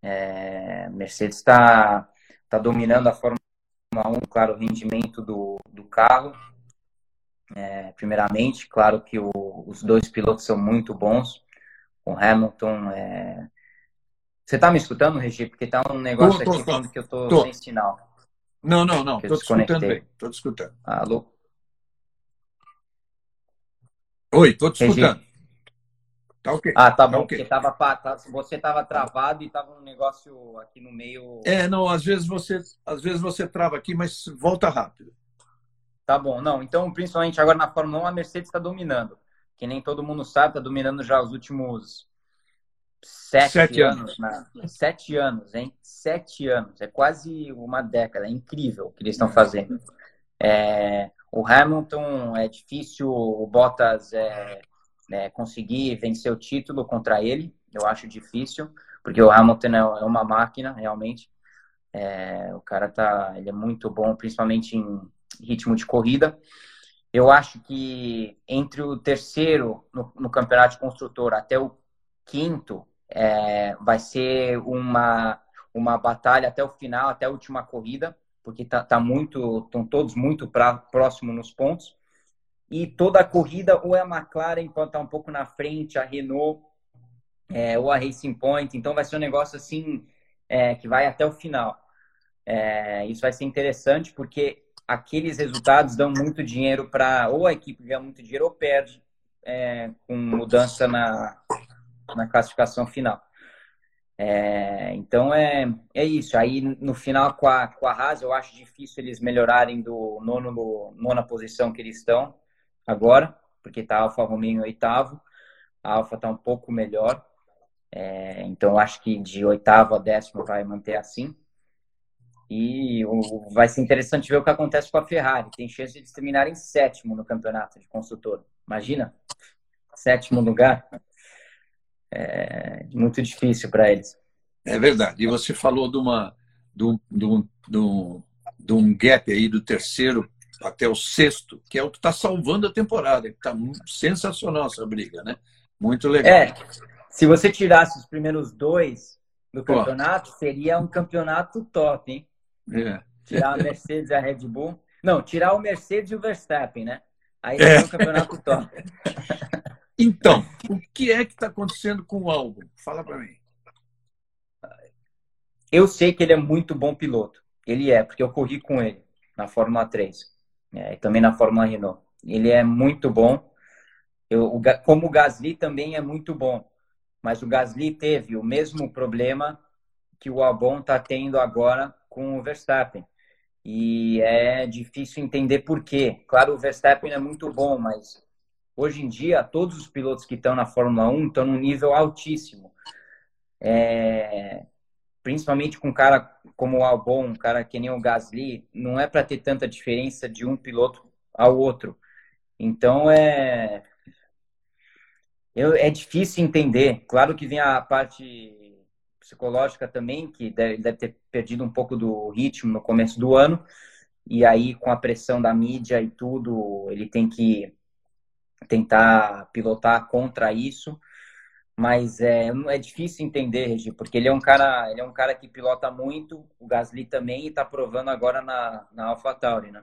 É, Mercedes está tá dominando a Fórmula 1, claro, o rendimento do, do carro. É, primeiramente, claro que o, os dois pilotos são muito bons. O Hamilton é... Você está me escutando, Regi? Porque tá um negócio tô, tô, aqui falando que eu tô, tô, sem sinal. Não, não, não. Estou escutando bem. Estou te escutando. Alô? Oi, estou te escutando. Tá ok. Ah, tá, tá bom, okay. porque tava, tá, você estava travado e estava um negócio aqui no meio. É, não, às vezes você, às vezes você trava aqui, mas volta rápido. Tá bom, não. Então, principalmente agora na Fórmula 1, a Mercedes está dominando. Que nem todo mundo sabe, está dominando já os últimos sete, sete anos. anos né? Sete anos, hein? Sete anos. É quase uma década. É incrível o que eles estão fazendo. É, o Hamilton é difícil o Bottas é, é, conseguir vencer o título contra ele. Eu acho difícil, porque o Hamilton é, é uma máquina, realmente. É, o cara tá, ele é muito bom, principalmente em ritmo de corrida. Eu acho que entre o terceiro no, no campeonato de construtor até o quinto é, vai ser uma, uma batalha até o final, até a última corrida porque tá, tá muito, estão todos muito pra, próximo nos pontos. E toda a corrida, ou é a McLaren pode estar um pouco na frente, a Renault, é, ou a Racing Point. Então vai ser um negócio assim é, que vai até o final. É, isso vai ser interessante porque aqueles resultados dão muito dinheiro para ou a equipe ganha muito dinheiro ou perde é, com mudança na, na classificação final. É, então é, é isso. Aí no final com a, com a Haas, eu acho difícil eles melhorarem do nono no, nona posição que eles estão agora, porque tá Alfa Romeo em oitavo, a Alfa tá um pouco melhor. É, então eu acho que de oitavo a décimo vai manter assim. E o, vai ser interessante ver o que acontece com a Ferrari. Tem chance de eles terminarem sétimo no campeonato de construtor. Imagina? Sétimo lugar é muito difícil para eles. É verdade. E você falou de, uma, de, um, de, um, de, um, gap aí do terceiro até o sexto, que é o que está salvando a temporada. Está sensacional essa briga, né? Muito legal. É, se você tirasse os primeiros dois do campeonato, Pô. seria um campeonato top, hein? É. Tirar a Mercedes e a Red Bull. Não, tirar o Mercedes e o Verstappen, né? Aí seria é. um campeonato top. Então, o que é que está acontecendo com o álbum? Fala para mim. Eu sei que ele é muito bom piloto. Ele é, porque eu corri com ele na Fórmula 3 é, e também na Fórmula Renault. Ele é muito bom. Eu, o, como o Gasly também é muito bom. Mas o Gasly teve o mesmo problema que o Albon está tendo agora com o Verstappen. E é difícil entender por quê. Claro, o Verstappen é muito bom, mas Hoje em dia, todos os pilotos que estão na Fórmula 1 estão num nível altíssimo. É, principalmente com um cara como o Albon, um cara que nem o Gasly, não é para ter tanta diferença de um piloto ao outro. Então é é difícil entender. Claro que vem a parte psicológica também, que deve, deve ter perdido um pouco do ritmo no começo do ano. E aí, com a pressão da mídia e tudo, ele tem que tentar pilotar contra isso, mas é, é difícil entender, Regi, porque ele é um cara, ele é um cara que pilota muito, o Gasly também e está provando agora na, na AlphaTauri, né?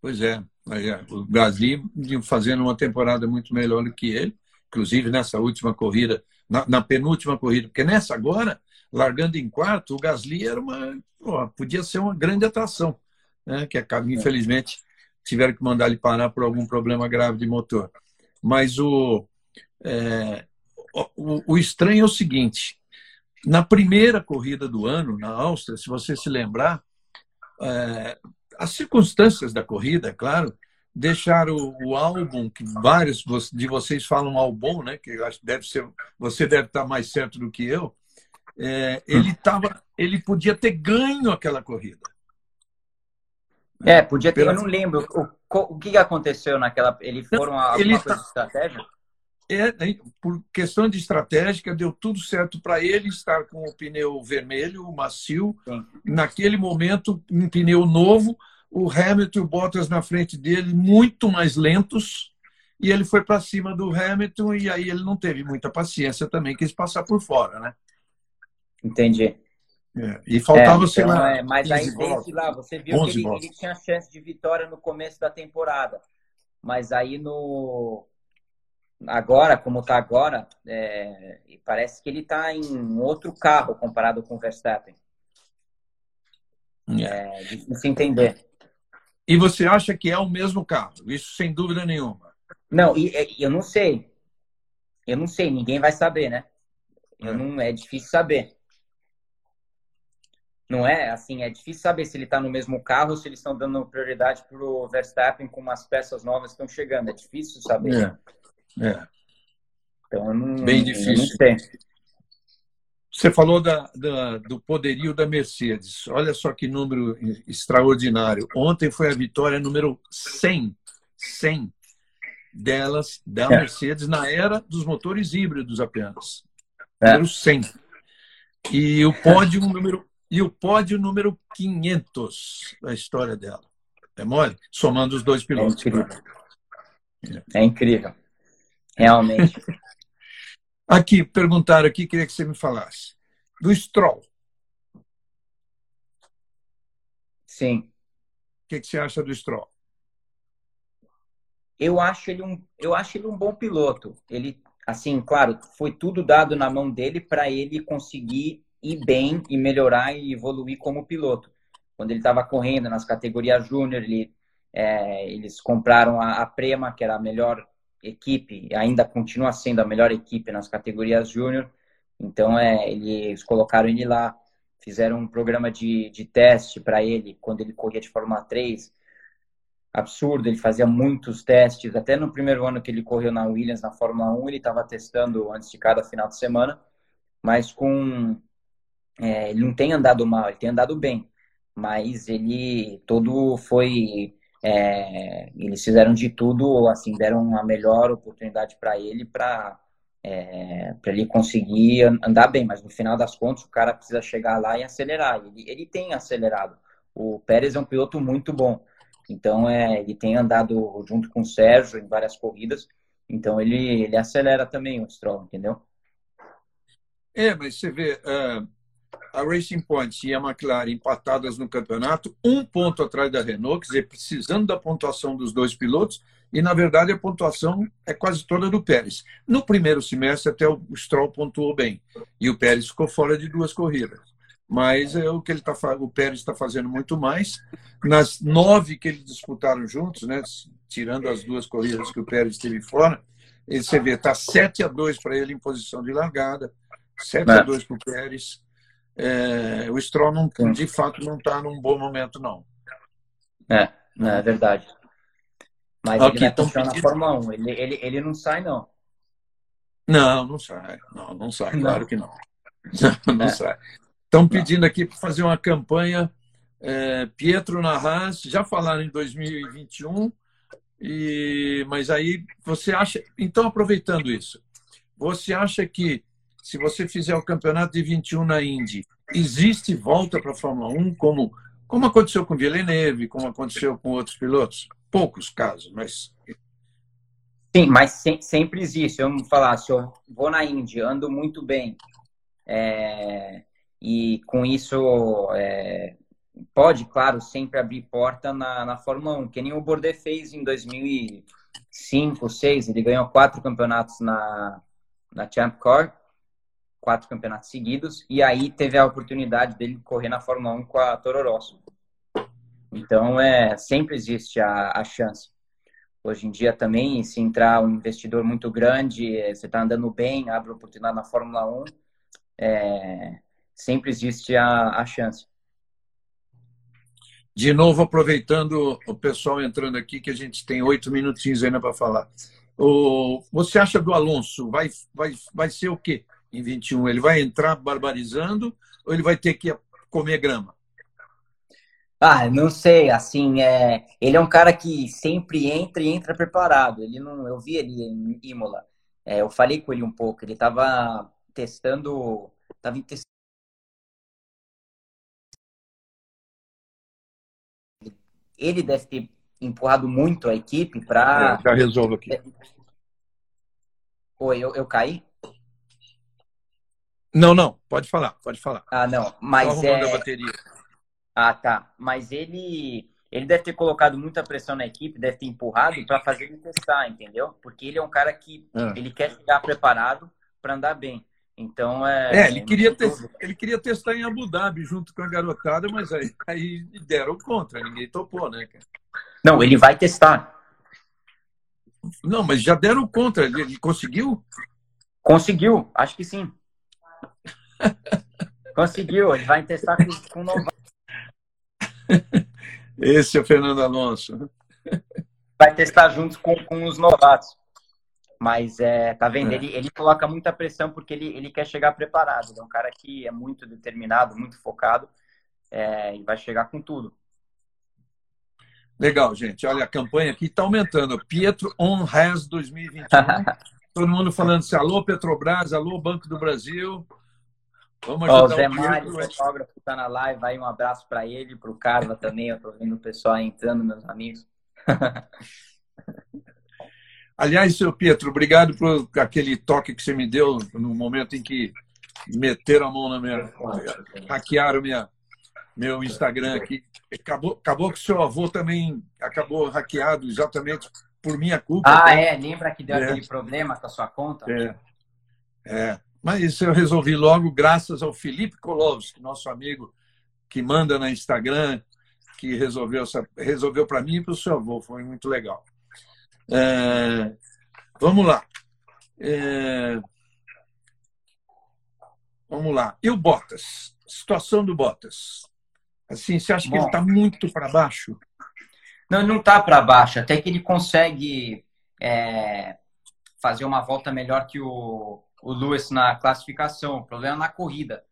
Pois é, é, o Gasly fazendo uma temporada muito melhor do que ele, inclusive nessa última corrida, na, na penúltima corrida, porque nessa agora, largando em quarto, o Gasly era uma, pô, podia ser uma grande atração, né? que infelizmente tiveram que mandar ele parar por algum problema grave de motor. Mas o, é, o, o, estranho é o seguinte: na primeira corrida do ano, na Áustria, se você se lembrar, é, as circunstâncias da corrida, é claro, deixaram o, o, álbum que vários de vocês falam álbum, né? Que eu acho que deve ser, você deve estar mais certo do que eu. É, ele tava, ele podia ter ganho aquela corrida. É, podia ter, Pela... eu não lembro. o que aconteceu naquela. Eles foram a ele coisa tá... de estratégia? É, por questão de estratégica, deu tudo certo para ele estar com o pneu vermelho, macio. Sim. Naquele momento, um pneu novo, o Hamilton e o Bottas na frente dele, muito mais lentos, e ele foi para cima do Hamilton, e aí ele não teve muita paciência também, quis passar por fora, né? Entendi. É, e faltava, é, sei então, lá. É, mas aí desde lá, você viu que ele, ele, tinha chance de vitória no começo da temporada. Mas aí no. Agora, como está agora, é, parece que ele está em outro carro comparado com o Verstappen. É, é difícil entender. E você acha que é o mesmo carro? Isso sem dúvida nenhuma. Não, e, e eu não sei. Eu não sei, ninguém vai saber, né? Eu é. não, é difícil saber. Não é assim, é difícil saber se ele está no mesmo carro ou se eles estão dando prioridade para o Verstappen com umas peças novas que estão chegando. É difícil saber. É. é. Então, não, Bem difícil. Você falou da, da, do poderio da Mercedes. Olha só que número extraordinário. Ontem foi a vitória número 100, 100 delas, da é. Mercedes, na era dos motores híbridos apenas. É. Número 100. E o pódio número e o pódio número 500 da história dela. É mole? Somando os dois pilotos. É incrível. É incrível. Realmente. aqui, perguntaram aqui, queria que você me falasse. Do Stroll. Sim. O que, que você acha do Stroll? Eu acho ele um, eu acho ele um bom piloto. Ele, assim, claro, foi tudo dado na mão dele para ele conseguir ir bem e melhorar e evoluir como piloto. Quando ele estava correndo nas categorias júnior, ele, é, eles compraram a, a, Prema, que era a melhor equipe, ainda continua sendo a melhor equipe nas categorias júnior. Então, é, eles colocaram ele lá, fizeram um programa de, de teste para ele quando ele corria de Fórmula 3. Absurdo, ele fazia muitos testes. Até no primeiro ano que ele correu na Williams, na Fórmula 1, ele estava testando antes de cada final de semana. Mas com é, ele não tem andado mal, ele tem andado bem, mas ele todo foi. É, eles fizeram de tudo, assim, deram a melhor oportunidade para ele para é, para ele conseguir andar bem, mas no final das contas o cara precisa chegar lá e acelerar. Ele, ele tem acelerado. O Pérez é um piloto muito bom, então é, ele tem andado junto com o Sérgio em várias corridas, então ele, ele acelera também o Stroll, entendeu? É, mas você vê, uh, a Racing Point e a McLaren empatadas no campeonato, um ponto atrás da Renault, quer dizer, precisando da pontuação dos dois pilotos, e na verdade a pontuação é quase toda do Pérez. No primeiro semestre, até o Stroll pontuou bem, e o Pérez ficou fora de duas corridas. Mas é o que ele tá, o Pérez está fazendo muito mais. Nas nove que eles disputaram juntos, né, tirando as duas corridas que o Pérez esteve fora, você vê, está 7 a 2 para ele em posição de largada, 7 a 2 para o Pérez é, o Stroll não, de fato não está num bom momento, não. É, é verdade. Mas okay, ele vai continuar na Fórmula 1. Ele, ele, ele não sai, não. Não, não sai. Não, não sai, não. claro que não. Não, não é. sai. Estão pedindo aqui para fazer uma campanha é, Pietro na Haas, já falaram em 2021, e, mas aí você acha. Então, aproveitando isso, você acha que se você fizer o campeonato de 21 na Indy, existe volta para a Fórmula 1, como, como aconteceu com Villeneuve, como aconteceu com outros pilotos? Poucos casos, mas. Sim, mas se, sempre existe. Não falar, se eu vou na Indy, ando muito bem, é, e com isso é, pode, claro, sempre abrir porta na, na Fórmula 1, que nem o Bordet fez em 2005, 2006. Ele ganhou quatro campeonatos na, na Champ Car quatro campeonatos seguidos, e aí teve a oportunidade dele correr na Fórmula 1 com a Toro Rosso. Então, é, sempre existe a, a chance. Hoje em dia também, se entrar um investidor muito grande, é, você está andando bem, abre oportunidade na Fórmula 1, é, sempre existe a, a chance. De novo, aproveitando o pessoal entrando aqui, que a gente tem oito minutinhos ainda para falar. O, você acha do Alonso? Vai, vai, vai ser o quê? Em 21, ele vai entrar barbarizando ou ele vai ter que comer grama? Ah, não sei, assim, é, ele é um cara que sempre entra e entra preparado. Ele não, eu vi ele em Imola. É, eu falei com ele um pouco, ele estava testando, tava testando ele deve ter empurrado muito a equipe para. É, já resolvo aqui. Oi, eu, eu caí? Não, não, pode falar, pode falar. Ah, não, mas é. A bateria. Ah, tá. Mas ele ele deve ter colocado muita pressão na equipe, deve ter empurrado para fazer ele testar, entendeu? Porque ele é um cara que é. ele quer chegar preparado para andar bem. Então é. É, ele queria, ter, ele queria testar em Abu Dhabi junto com a garotada, mas aí, aí deram contra, ninguém topou, né, cara? Não, ele vai testar. Não, mas já deram contra, ele, ele conseguiu? Conseguiu, acho que sim. Conseguiu, ele vai testar com, com novato. Esse é o Fernando Alonso. Vai testar juntos com, com os novatos. Mas é, tá vendo? É. Ele, ele coloca muita pressão porque ele, ele quer chegar preparado. Ele é um cara que é muito determinado, muito focado é, e vai chegar com tudo. Legal, gente. Olha, a campanha aqui está aumentando. Pietro On Has 2021. Todo mundo falando assim, alô Petrobras, alô Banco do Brasil. Vamos ajudar Ó, o Zé Mário, o fotógrafo, está na live. Aí um abraço para ele, para o Carla também. Eu estou vendo o pessoal entrando, meus amigos. Aliás, seu Pietro, obrigado por aquele toque que você me deu no momento em que meteram a mão na minha. hackearam minha, meu Instagram aqui. Acabou, acabou que seu avô também acabou hackeado exatamente por minha culpa. Ah, tá? é? Lembra que deu é. aquele problema com a sua conta? É. é. Mas isso eu resolvi logo, graças ao Felipe Kolovski, nosso amigo que manda na Instagram, que resolveu, resolveu para mim e para o seu avô. Foi muito legal. É, vamos lá. É, vamos lá. E o Bottas? Situação do Bottas. Assim, você acha Bom, que ele está muito para baixo? Não, não está para baixo. Até que ele consegue é, fazer uma volta melhor que o, o Lewis na classificação. O problema é na corrida.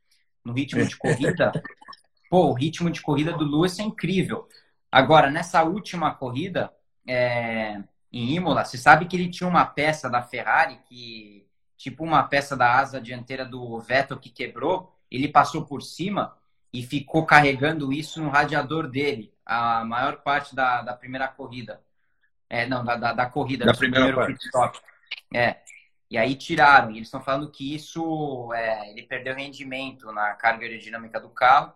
No ritmo de corrida, pô, o ritmo de corrida do Lewis é incrível. Agora, nessa última corrida, é, em Imola, você sabe que ele tinha uma peça da Ferrari que, tipo uma peça da asa dianteira do Vettel que quebrou, ele passou por cima e ficou carregando isso no radiador dele a maior parte da, da primeira corrida. É, não, da, da, da corrida, da primeira parte. Stop. É. E aí tiraram. E eles estão falando que isso, é, ele perdeu rendimento na carga aerodinâmica do carro.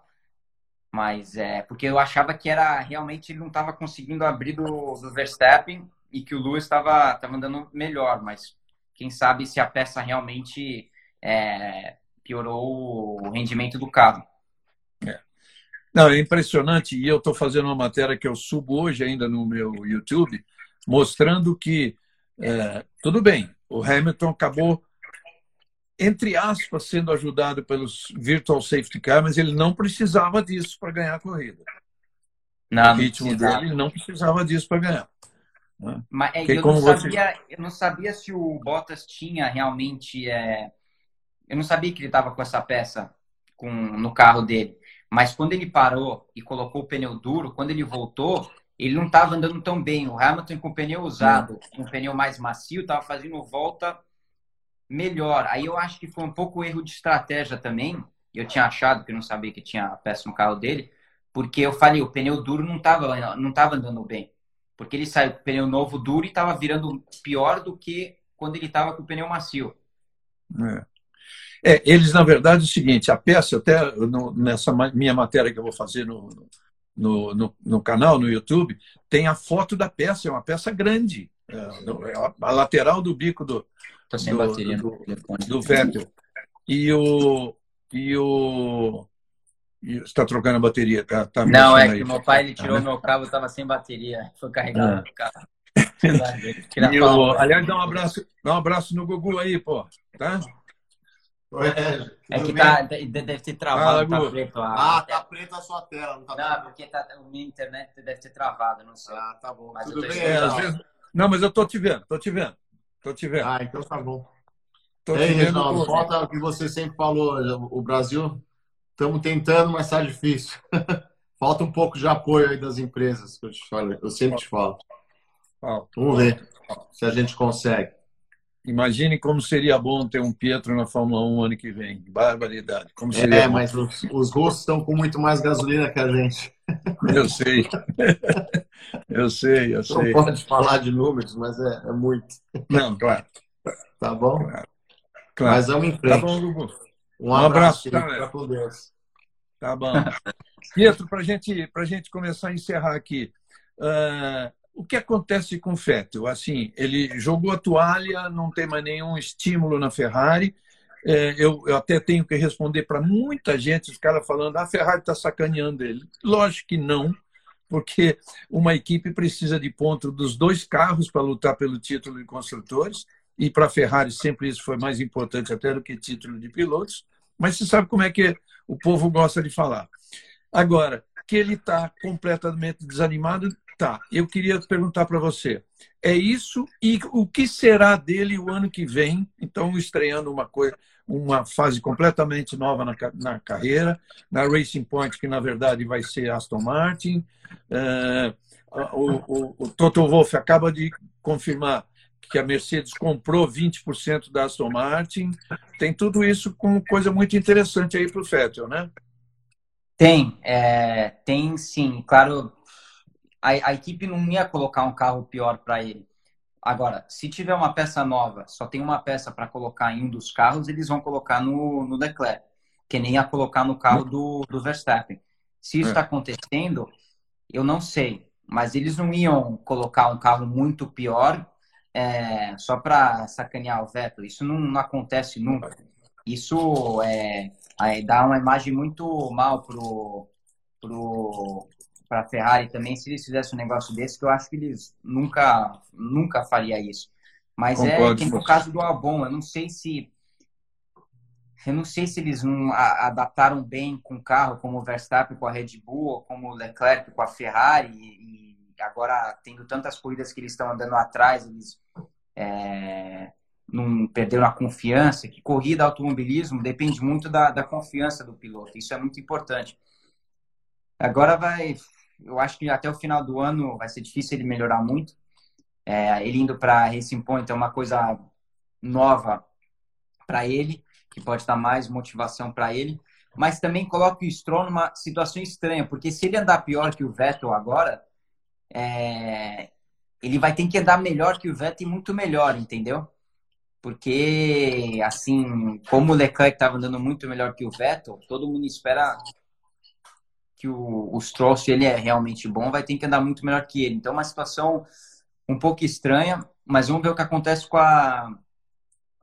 Mas é porque eu achava que era realmente ele não estava conseguindo abrir do, do Verstappen e que o Lewis estava tava andando melhor, mas quem sabe se a peça realmente é, piorou o rendimento do carro. Não, é impressionante, e eu estou fazendo uma matéria que eu subo hoje ainda no meu YouTube, mostrando que, é, tudo bem, o Hamilton acabou, entre aspas, sendo ajudado pelos Virtual Safety Car, mas ele não precisava disso para ganhar a corrida. Não, o ritmo dele não precisava disso para ganhar. Né? Mas é, eu, não sabia, você... eu não sabia se o Bottas tinha realmente. É... Eu não sabia que ele estava com essa peça com, no carro dele. Mas quando ele parou e colocou o pneu duro, quando ele voltou, ele não estava andando tão bem. O Hamilton com o pneu usado, com o pneu mais macio, estava fazendo volta melhor. Aí eu acho que foi um pouco erro de estratégia também. Eu tinha achado que não sabia que tinha peça no carro dele, porque eu falei, o pneu duro não estava não tava andando bem. Porque ele saiu com o pneu novo duro e estava virando pior do que quando ele estava com o pneu macio. É. é. eles, na verdade, é o seguinte: a peça, até no, nessa minha matéria que eu vou fazer no, no, no, no, canal, no YouTube, tem a foto da peça, é uma peça grande. É, é a lateral do bico do, sem do, bateria do, do Vettel. E o, e o está trocando a bateria, tá? tá não, é que meu pai ele tirou tá, meu cabo, estava sem bateria, foi carregado ah. o carro. e o, aliás, dá um abraço, dá um abraço no Gugu aí, pô, tá? É, é que tá, deve ter travado, ah, tá preto. A, ah, tá preto a sua tela, não tá Não, porque tá, a minha internet deve ter travado, não sei. Ah, tá bom. Mas Tudo bem, é, vezes... Não, mas eu tô te vendo, tô te vendo. Tô te vendo. Ah, então tá bom. Tô Ei, Reginaldo, falta o que você sempre falou, o Brasil Estamos tentando, mas está difícil. falta um pouco de apoio aí das empresas, que eu, te falo, eu sempre te falo. Vamos ver se a gente consegue. Imagine como seria bom ter um Pietro na Fórmula 1 ano que vem. Barbaridade. Como seria é, bom. mas os, os russos estão com muito mais gasolina que a gente. Eu sei. Eu sei, eu sei. Não pode falar de números, mas é, é muito. Não, claro. Tá bom? Claro. claro. Mas vamos em frente. Tá bom, Lugo. Um, um abraço. abraço tá, com Deus. Tá bom. Pietro, para gente, a gente começar a encerrar aqui. Uh, o que acontece com o Vettel? Assim, ele jogou a toalha, não tem mais nenhum estímulo na Ferrari. É, eu, eu, até tenho que responder para muita gente, os caras falando ah, a Ferrari está sacaneando ele. Lógico que não, porque uma equipe precisa de ponto dos dois carros para lutar pelo título de construtores, e para a Ferrari sempre isso foi mais importante até do que título de pilotos. Mas você sabe como é que o povo gosta de falar. Agora, que ele está completamente desanimado, Tá, eu queria perguntar para você. É isso e o que será dele o ano que vem? Então, estreando uma coisa, uma fase completamente nova na, na carreira, na Racing Point, que na verdade vai ser Aston Martin. Uh, o, o, o Toto Wolff acaba de confirmar que a Mercedes comprou 20% da Aston Martin. Tem tudo isso com coisa muito interessante aí para o Vettel, né? Tem, é, tem sim. Claro, a, a equipe não ia colocar um carro pior para ele. Agora, se tiver uma peça nova, só tem uma peça para colocar em um dos carros, eles vão colocar no, no Leclerc, que nem ia colocar no carro do, do Verstappen. Se isso está é. acontecendo, eu não sei, mas eles não iam colocar um carro muito pior é, só para sacanear o Vettel. Isso não, não acontece nunca. Isso é, dá uma imagem muito mal pro, pro, para a Ferrari também, se eles fizessem um negócio desse, que eu acho que eles nunca, nunca faria isso. Mas é Concordo, é que no caso do Albon, eu não sei se eu não sei se eles não adaptaram bem com o carro, como o Verstappen com a Red Bull, como o Leclerc com a Ferrari, e agora tendo tantas corridas que eles estão andando atrás, eles é, não perderam a confiança, que corrida, automobilismo, depende muito da, da confiança do piloto, isso é muito importante. Agora vai, eu acho que até o final do ano vai ser difícil ele melhorar muito. É, ele indo para Racing Point é uma coisa nova para ele, que pode dar mais motivação para ele. Mas também coloca o Stroll numa situação estranha, porque se ele andar pior que o Vettel agora, é, ele vai ter que andar melhor que o Vettel e muito melhor, entendeu? Porque, assim, como o Leclerc estava andando muito melhor que o Vettel, todo mundo espera que o, o Stroll, se ele é realmente bom, vai ter que andar muito melhor que ele. Então, é uma situação um pouco estranha, mas vamos ver o que acontece com a,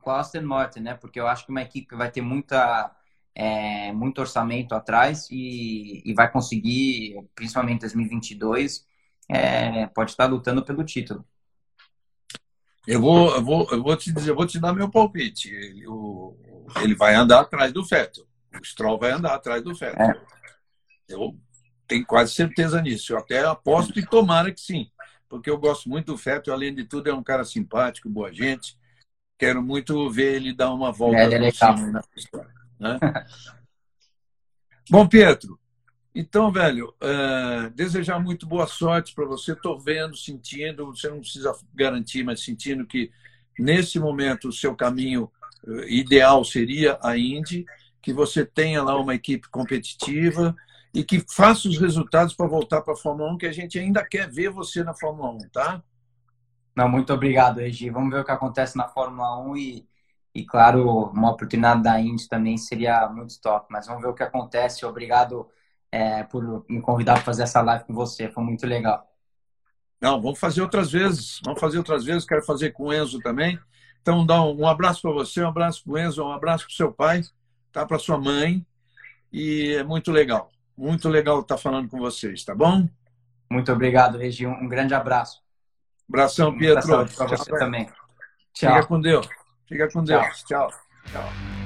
com a Aston Martin, né? Porque eu acho que uma equipe vai ter muita, é, muito orçamento atrás e, e vai conseguir, principalmente em 2022, é, pode estar lutando pelo título. Eu vou, eu vou, eu vou te dizer, eu vou te dar meu palpite. Ele, o, ele vai andar atrás do Vettel. O Stroll vai andar atrás do Vettel. É. Eu tenho quase certeza nisso. Eu até aposto e tomara que sim, porque eu gosto muito do Feto, além de tudo, é um cara simpático, boa gente. Quero muito ver ele dar uma volta é, é na história. Né? Bom, Pietro, então, velho, uh, desejar muito boa sorte para você. Estou vendo, sentindo, você não precisa garantir, mas sentindo que nesse momento o seu caminho uh, ideal seria a Indy, que você tenha lá uma equipe competitiva, e que faça os resultados para voltar para a Fórmula 1, que a gente ainda quer ver você na Fórmula 1, tá? Não, muito obrigado, Regi. Vamos ver o que acontece na Fórmula 1 e, e claro, uma oportunidade da Indy também seria muito top. Mas vamos ver o que acontece. Obrigado é, por me convidar para fazer essa live com você. Foi muito legal. Não, vamos fazer outras vezes. Vamos fazer outras vezes. Quero fazer com o Enzo também. Então, dá um, um abraço para você, um abraço para o Enzo, um abraço para o seu pai, tá? para sua mãe. E é muito legal. Muito legal estar falando com vocês, tá bom? Muito obrigado, Regi. Um grande abraço. Abração, Pietro. Para você também. Tchau. Fica com Deus. Fica com Deus. Tchau. Tchau.